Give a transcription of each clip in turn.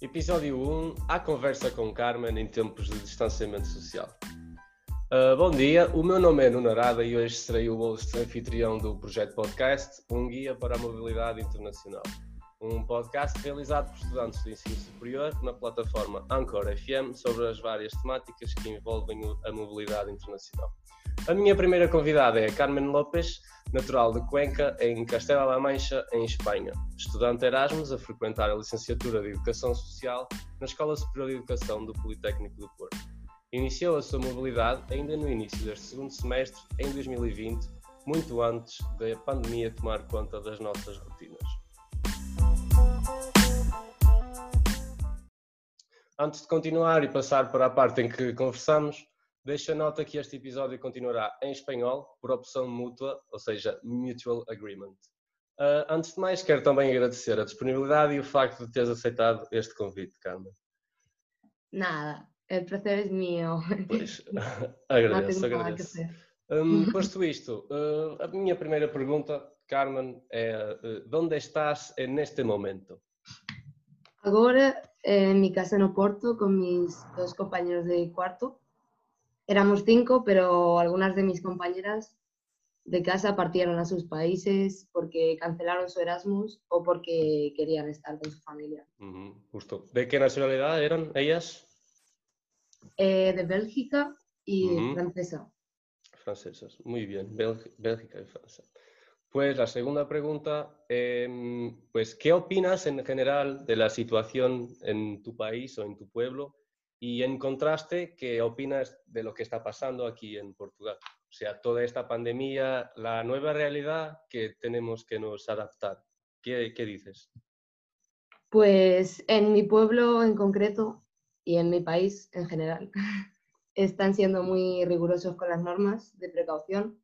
Episódio 1 A conversa com Carmen em tempos de distanciamento social. Uh, bom dia, o meu nome é Nuno Arada e hoje serei o host anfitrião do projeto podcast Um Guia para a Mobilidade Internacional. Um podcast realizado por estudantes de ensino superior na plataforma Anchor FM sobre as várias temáticas que envolvem a mobilidade internacional. A minha primeira convidada é Carmen López, natural de Cuenca, em Castela-La Mancha, em Espanha. Estudante Erasmus a frequentar a licenciatura de Educação Social na Escola Superior de Educação do Politécnico do Porto. Iniciou a sua mobilidade ainda no início deste segundo semestre, em 2020, muito antes da pandemia tomar conta das nossas rotinas. Antes de continuar e passar para a parte em que conversamos, Deixa nota que este episódio continuará em espanhol, por opção mútua, ou seja, Mutual Agreement. Uh, antes de mais, quero também agradecer a disponibilidade e o facto de teres aceitado este convite, Carmen. Nada, o prazer é meu. Pois, agradeço, agradeço. Um, posto isto, uh, a minha primeira pergunta, Carmen, é uh, onde estás neste momento? Agora, em minha casa no Porto, com meus dois companheiros de quarto. Éramos cinco, pero algunas de mis compañeras de casa partieron a sus países porque cancelaron su Erasmus o porque querían estar con su familia. justo. ¿De qué nacionalidad eran ellas? Eh, de Bélgica y francesa. Francesas, muy bien. Bélgica y Francia. Pues la segunda pregunta, em, pues ¿qué opinas en general de la situación en tu país o en tu pueblo y en contraste, ¿qué opinas de lo que está pasando aquí en Portugal? O sea, toda esta pandemia, la nueva realidad que tenemos que nos adaptar. ¿Qué, qué dices? Pues en mi pueblo en concreto y en mi país en general están siendo muy rigurosos con las normas de precaución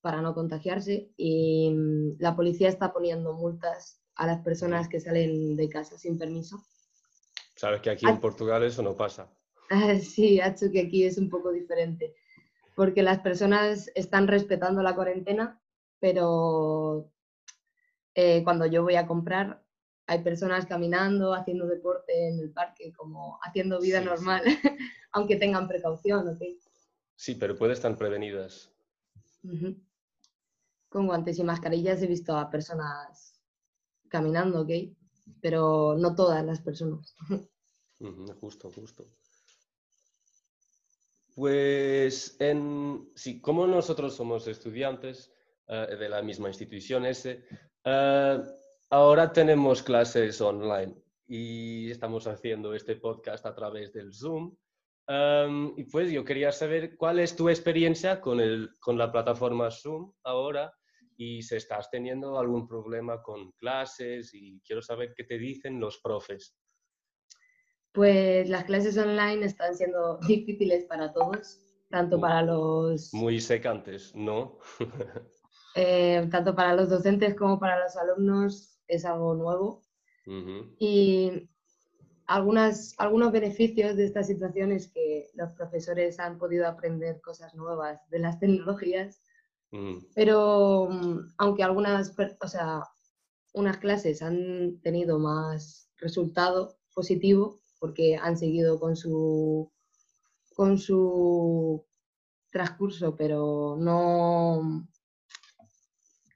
para no contagiarse y mm, la policía está poniendo multas a las personas que salen de casa sin permiso. Sabes que aquí en Portugal eso no pasa. Sí, hecho que aquí es un poco diferente, porque las personas están respetando la cuarentena, pero eh, cuando yo voy a comprar hay personas caminando, haciendo deporte en el parque, como haciendo vida normal, aunque tengan precaución, ¿ok? Sí, pero pueden estar prevenidas. Con guantes y mascarillas he visto a personas caminando, ¿ok? Pero no todas las personas. justo, justo. Pues en, sí, como nosotros somos estudiantes eh, de la misma institución ese, eh, ahora tenemos clases online y estamos haciendo este podcast a través del Zoom. Em, y pues yo quería saber cuál es tu experiencia con, el, con la plataforma Zoom ahora y si estás teniendo algún problema con clases y quiero saber qué te dicen los profes pues las clases online están siendo difíciles para todos, tanto para los... Muy secantes, ¿no? Eh, tanto para los docentes como para los alumnos es algo nuevo. Y algunas, algunos beneficios de esta situación es que los profesores han podido aprender cosas nuevas de las tecnologías, pero mm, aunque algunas, o sea, unas clases han tenido más resultado positivo, porque han seguido con su, con su transcurso, pero no...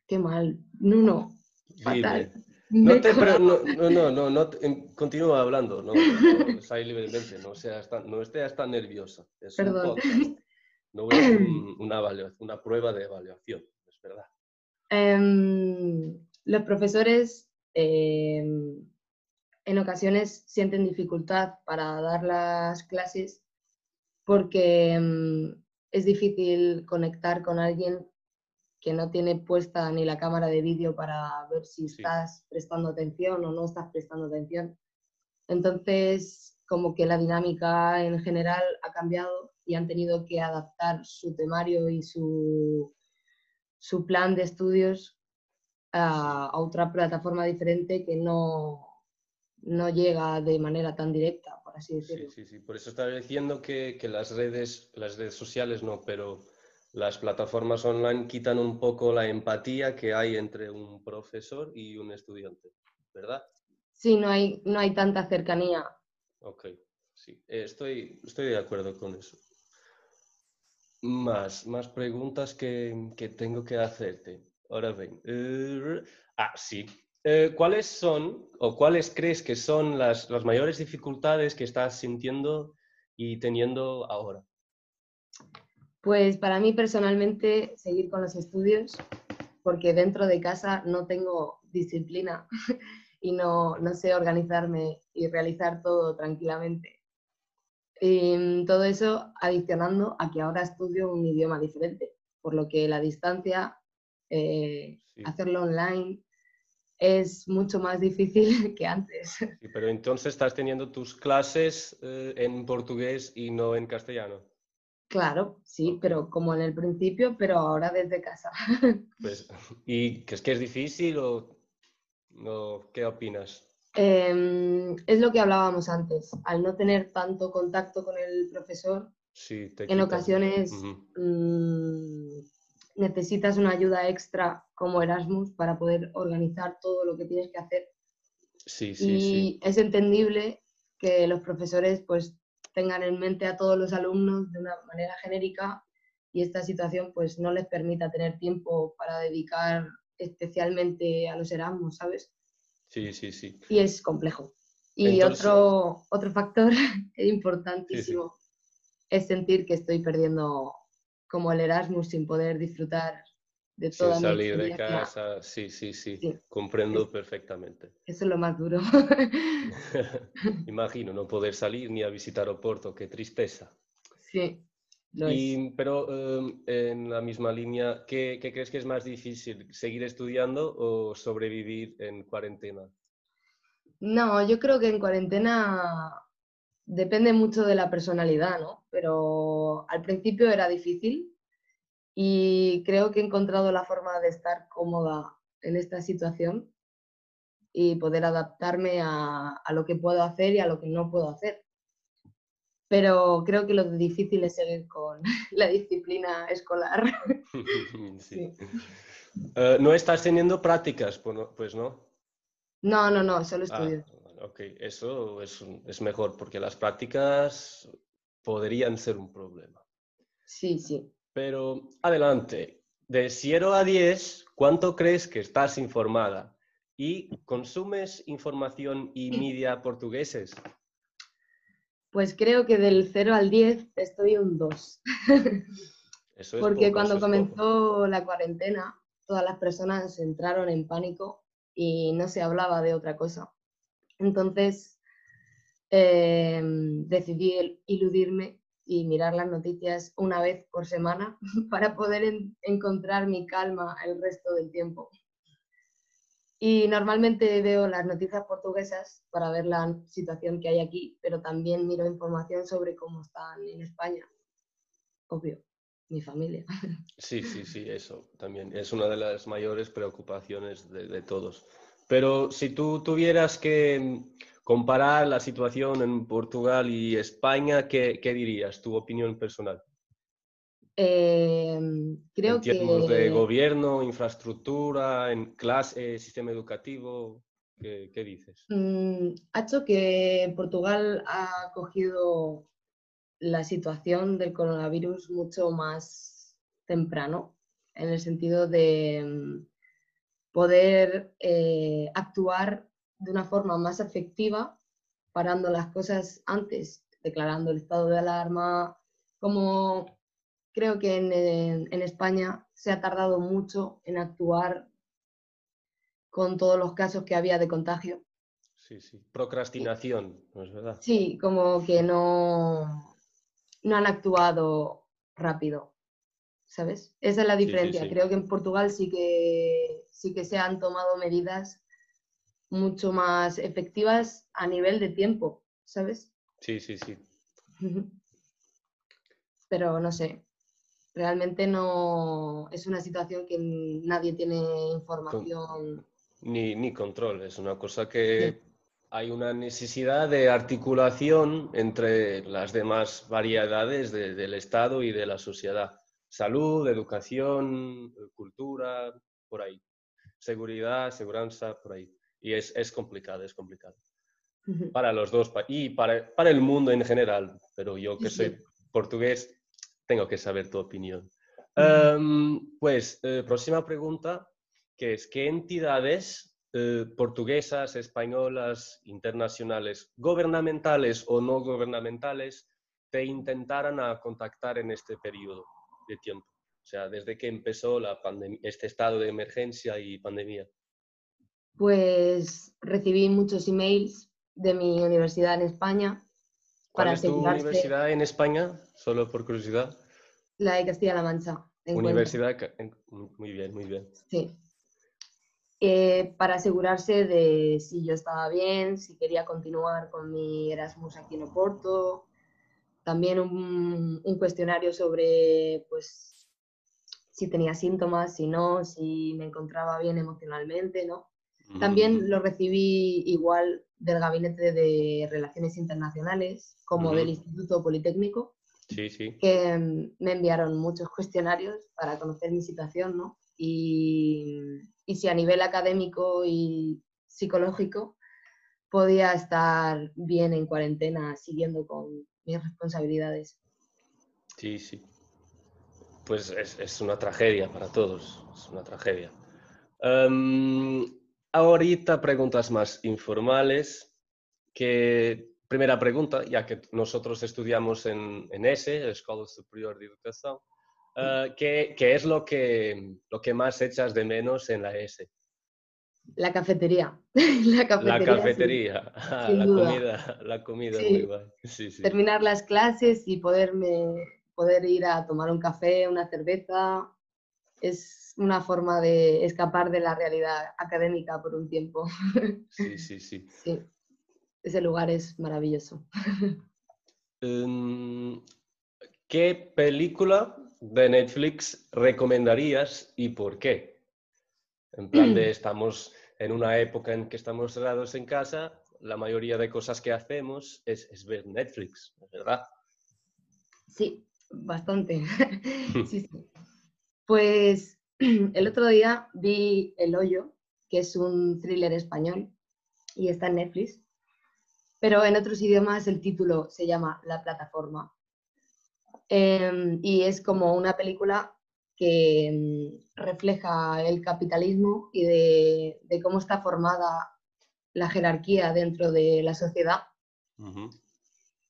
Qué mal. No, no. Fatal. No, te, no, no, no, no, continúa hablando, no, no, libremente, no, seas tan, no estés tan nerviosa. Es Perdón. No hacer una, una prueba de evaluación, es verdad. Em, los profesores eh, en ocasiones sienten dificultad para dar las clases porque mm, es difícil conectar con alguien que no tiene puesta ni la cámara de vídeo para ver si estás prestando atención o no estás prestando atención. Entonces, como que la dinámica en general ha cambiado y han tenido que adaptar su temario y su, su plan de estudios a otra plataforma diferente que no, no llega de manera tan directa, por así decirlo. Sí, sí, sí. Por eso estaba diciendo que, las, redes, las redes sociales no, pero las plataformas online quitan un poco la empatía que hay entre un profesor y un estudiante, ¿verdad? Sí, no hay, no hay tanta cercanía Ok, sí, eh, estoy, estoy de acuerdo con eso. Más, más preguntas que, que tengo que hacerte. Ahora ven. eh, ah, sí. Eh, ¿cuáles son o cuáles crees que son las, las mayores dificultades que estás sintiendo y teniendo ahora? Pues para mí personalmente seguir con los estudios, porque dentro de casa no tengo disciplina y no, no sé organizarme y realizar todo tranquilamente. Y mm, todo eso adicionando a que ahora estudio un idioma diferente, por lo que la distancia, eh, Sí. hacerlo online, es mucho más difícil que antes. Sí, pero entonces estás teniendo tus clases eh, en portugués y no en castellano. Claro, sí, pero como en el principio, pero ahora desde casa. Pues, ¿y crees que es difícil o, o qué opinas? Em, es lo que hablábamos antes, al no tener tanto contacto con el profesor, Sí, te en quita- ocasiones mm, necesitas una ayuda extra como Erasmus para poder organizar todo lo que tienes que hacer. Sí, sí, sí. Y es entendible que los profesores pues tengan en mente a todos los alumnos de una manera genérica y esta situación pues no les permita tener tiempo para dedicar especialmente a los Erasmus, ¿sabes? Sí, sí, sí. y es complejo. Y Entonces- otro, otro factor importantísimo es sentir que estoy perdiendo como el Erasmus sin poder disfrutar de Sin toda mi salir de casa, sí, sí, sí, Sí. comprendo perfectamente. Eso es lo más duro. Imagino no poder salir ni a visitar Oporto, qué tristeza. sí, lo es. Y, pero em, en la misma línea, ¿qué, qué crees que es más difícil, seguir estudiando o sobrevivir en cuarentena? No, yo creo que en cuarentena depende mucho de la personalidad, ¿no? Pero al principio era difícil y creo que he encontrado la forma de estar cómoda en esta situación y poder adaptarme a, a lo que puedo hacer y a lo que no puedo hacer. Pero creo que lo difícil es seguir con la disciplina escolar. Sí. Eh, ¿no estás teniendo prácticas? Pues no. pues no? No, no, no, solo Ah, estudio. vale, ok, eso es, es mejor porque las prácticas podrían ser un problema. Sí, sí. Pero adelante, de 0 a 10, ¿cuánto crees que estás informada? ¿Y consumes información y media portugueses? Pues creo que del 0 al 10 estoy un 2. Eso es Porque poco, cuando eso es poco. comenzó la cuarentena, todas las personas entraron en pánico y no se hablaba de otra cosa. Entonces em, decidí iludirme y mirar las noticias una vez por semana para poder en- encontrar mi calma el resto del tiempo. Y normalmente veo las noticias portuguesas para ver la situación que hay aquí, pero también miro información sobre cómo están en España. Obvio, mi familia. Sí, sí, sí, eso también es una de las mayores preocupaciones de, todos. Pero si tú tuvieras que mm, comparar la situación en Portugal y España, ¿qué, qué dirías? Tu opinión personal. Creo en términos de gobierno, infraestructura, en clase, sistema educativo, ¿qué, qué dices? mm, ha hecho que Portugal ha cogido la situación del coronavirus mucho más temprano, en el sentido de mm, poder eh, actuar de una forma más efectiva, parando las cosas antes, declarando el estado de alarma, como creo que en, en- en España se ha tardado mucho en actuar con todos los casos que había de contagio. Sí, sí. Procrastinación, ¿no es verdad? Sí, como que no, no han actuado rápido, ¿sabes? Esa es la Sí, sí, diferencia. sí. Creo que en Portugal sí que, sí que se han tomado medidas mucho más efectivas a nivel de tiempo, ¿sabes? Sí, sí, sí. Pero no sé, realmente no es una situación que nadie tiene información. Ni, ni control, es una cosa que hay una necesidad de articulación entre las demás variedades de- del Estado y de la sociedad. Salud, educación, cultura, por ahí. Seguridad, seguranza, por ahí. Y es, es complicado, es complicado. para los dos y para, para, el mundo en general, pero yo que soy portugués tengo que saber tu opinión. Em, pues, eh, próxima pregunta, que es, ¿qué entidades eh, portuguesas, españolas, internacionales, gubernamentales o no gubernamentales, te intentaran a contactar en este periodo de tiempo? O sea, desde que empezó la este estado de emergencia y pandemia. Pues recibí muchos emails de mi universidad en España. ¿Cuál para es tu universidad en España? Solo por curiosidad. La de Castilla-La Mancha. Universidad, muy bien, muy bien. Sí. Eh, para asegurarse de si yo estaba bien, si quería continuar con mi Erasmus aquí en Oporto. También un, cuestionario sobre pues, si tenía síntomas, si no, si me encontraba bien emocionalmente, ¿no? También lo recibí igual del Gabinete de Relaciones Internacionales como del Instituto Politécnico, sí, sí. que mm, me enviaron muchos cuestionarios para conocer mi situación, ¿no? Y, y si a nivel académico y psicológico podía estar bien en cuarentena siguiendo con mis responsabilidades. Sí, sí. Pues es, es una tragedia para todos, es una tragedia. Em, ahorita preguntas más informales, que primera pregunta, ya que nosotros estudiamos en, en ESE, Escuela Superior de Educación, Uh, ¿qué, ¿qué, es lo que, lo que más echas de menos en la S? La cafetería. la cafetería. La, cafetería. Ah, la, comida, la comida, muy guay. Sí, sí. Terminar las clases y poderme, poder ir a tomar un café, una cerveza, es una forma de escapar de la realidad académica por un tiempo. Sí, sí, sí. sí. Ese lugar es maravilloso. Um, ¿Qué película de Netflix recomendarías y por qué? En plan de estamos en una época en que estamos cerrados en casa, la mayoría de cosas que hacemos es, ver Netflix, ¿verdad? Sí, bastante. sí, sí. Pues el otro día vi El Hoyo, que es un thriller español y está en Netflix, pero en otros idiomas el título se llama La plataforma Em, y es como una película que mm, refleja el capitalismo y de, cómo está formada la jerarquía dentro de la sociedad.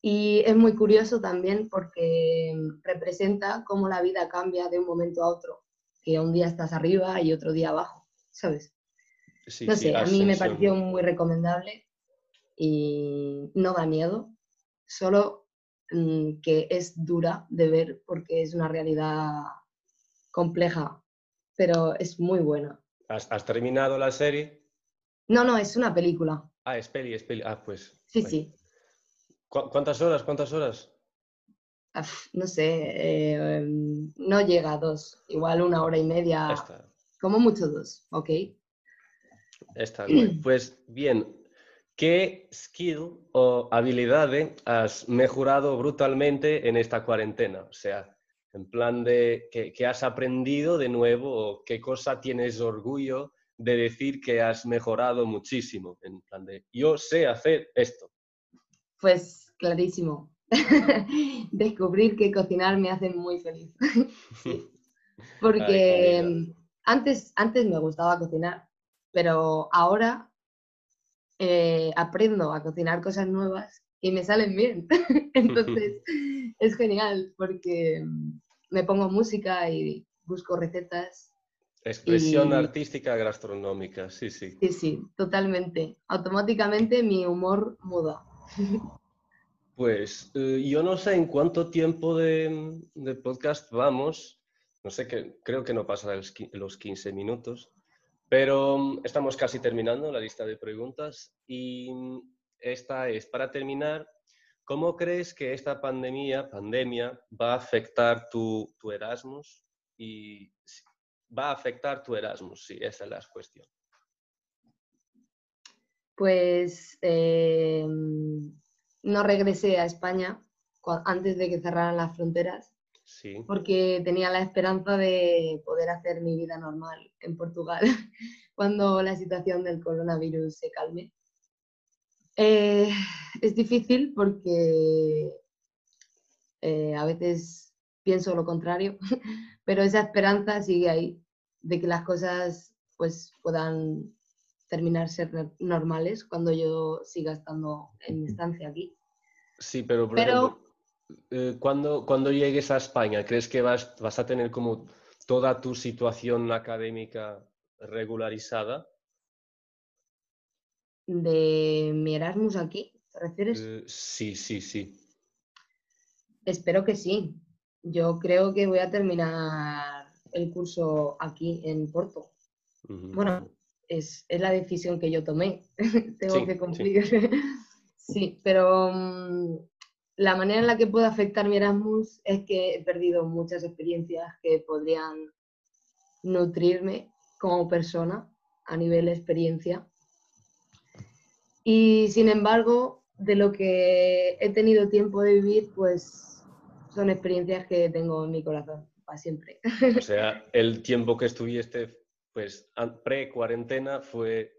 Y es muy curioso también porque representa cómo la vida cambia de un momento a otro, que un día estás arriba y otro día abajo, ¿sabes? no sé, a mí me pareció muy recomendable y no da miedo, solo Mm, que es dura de ver porque es una realidad compleja, pero es muy buena. ¿Has, terminado la serie? No, no, es una película. Ah, es peli, es peli. Ah, pues. Sí, sí. ¿Cuántas horas? ¿Cuántas horas? no sé, em, no llega a dos, igual una hora y media. Como mucho dos, ok. Está bien. Pues bien, ¿Qué skill o habilidad has mejorado brutalmente en esta cuarentena? O sea, en plan de ¿qué, has aprendido de nuevo o qué cosa tienes orgullo de decir que has mejorado muchísimo. En plan de yo sé hacer esto. Pues clarísimo. Descubrir que cocinar me hace muy feliz. Porque antes, antes me gustaba cocinar, pero ahora eh, aprendo a cocinar cosas nuevas y me salen bien. Entonces es genial porque mm, me pongo música y busco recetas. Expresión artística gastronómica, sí, sí. Sí, sí, totalmente. Automáticamente mi humor muda. Pues eh, yo no sé en cuánto tiempo de, podcast vamos. No sé, que, creo que no pasa los 15 minutos. Pero mm, estamos casi terminando la lista de preguntas y mm, esta es, para terminar, ¿cómo crees que esta pandemia, pandemia va a afectar tu, tu Erasmus? Y va a afectar tu Erasmus, sí, esa es la cuestión. Pues eh, no regresé a España antes de que cerraran las fronteras porque tenía la esperanza de poder hacer mi vida normal en Portugal cuando la situación del coronavirus se calme. Eh, es difícil porque eh, a veces pienso lo contrario, pero esa esperanza sigue ahí de que las cosas pues puedan terminar ser normales cuando yo siga estando en mi estancia aquí. Sí, pero, pero... Eh, cuando, cuando llegues a España, ¿crees que vas, vas a tener como toda tu situación académica regularizada? ¿De mi Erasmus aquí? ¿Te refieres? Eh, sí, sí, sí. Espero que sí. Yo creo que voy a terminar el curso aquí en Porto. Bueno, es, la decisión que yo tomé. Tengo que cumplir. Sí, pero mm, la manera en la que puede afectar mi Erasmus es que he perdido muchas experiencias que podrían nutrirme como persona a nivel experiencia. Y sin embargo, de lo que he tenido tiempo de vivir, pues son experiencias que tengo en mi corazón para siempre. O sea, el tiempo que estuviste pues pre-cuarentena fue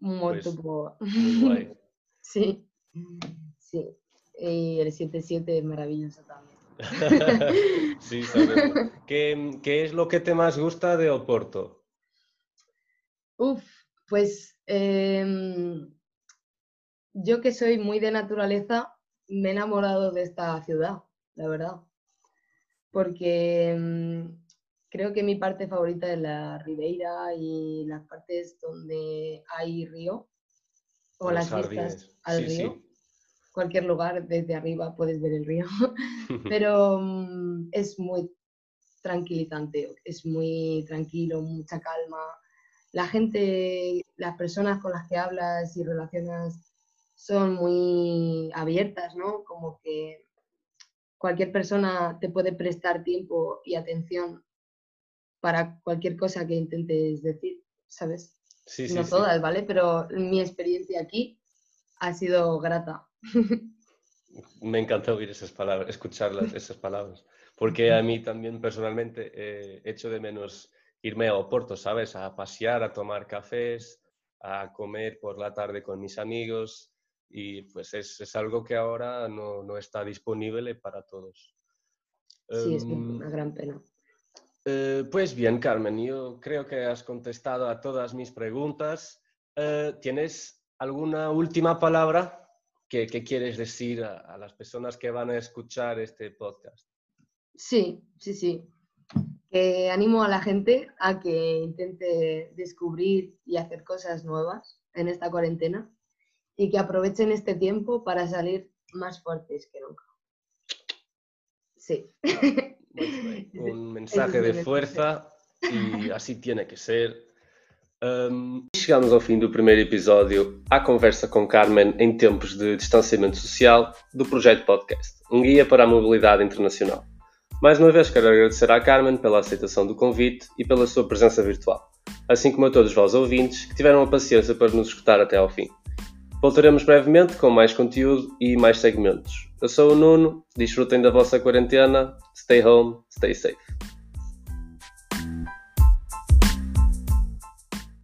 muy, pues, muy guay. sí, sí. Y el 7-7 es maravilloso también. sí, sabemos. ¿Qué, ¿Qué, es lo que te más gusta de Oporto? Uf, pues em, yo que soy muy de naturaleza, me he enamorado de esta ciudad, la verdad. Porque em, creo que mi parte favorita es la Ribeira y las partes donde hay río o las vistas al río. Cualquier lugar desde arriba puedes ver el río, pero mm, es muy tranquilizante, es muy tranquilo, mucha calma. La gente, las personas con las que hablas y relacionas son muy abiertas, ¿no? Como que cualquier persona te puede prestar tiempo y atención para cualquier cosa que intentes decir, ¿sabes? Sí, sí, no todas, ¿vale? Pero mi experiencia aquí ha sido grata. Me encanta oír esas palabras, escucharlas, esas palabras, porque a mí también personalmente he hecho de menos irme a Oporto, ¿sabes? A pasear, a tomar cafés, a comer por la tarde con mis amigos y pues es, es algo que ahora no, no, está disponible para todos. Sí, es em, una gran pena. Eh, pues bien, Carmen, yo creo que has contestado a todas mis preguntas. Eh, ¿Tienes alguna última palabra que, quieres decir a, las personas que van a escuchar este podcast? Sí, sí, sí. animo a la gente a que intente descubrir y hacer cosas nuevas en esta cuarentena y que aprovechen este tiempo para salir más fuertes que nunca. Sí. un mensaje de fuerza e assim tiene que ser. Um, chegamos ao fim do primeiro episódio à conversa com Carmen em tempos de distanciamento social do projeto podcast, um guia para a mobilidade internacional. Mais uma vez quero agradecer à Carmen pela aceitação do convite e pela sua presença virtual, assim como a todos vós ouvintes que tiveram a paciência para nos escutar até ao fim. Voltaremos brevemente com mais conteúdo e mais segmentos. Eu sou o Nuno, desfrutem da vossa quarentena, stay home, stay safe.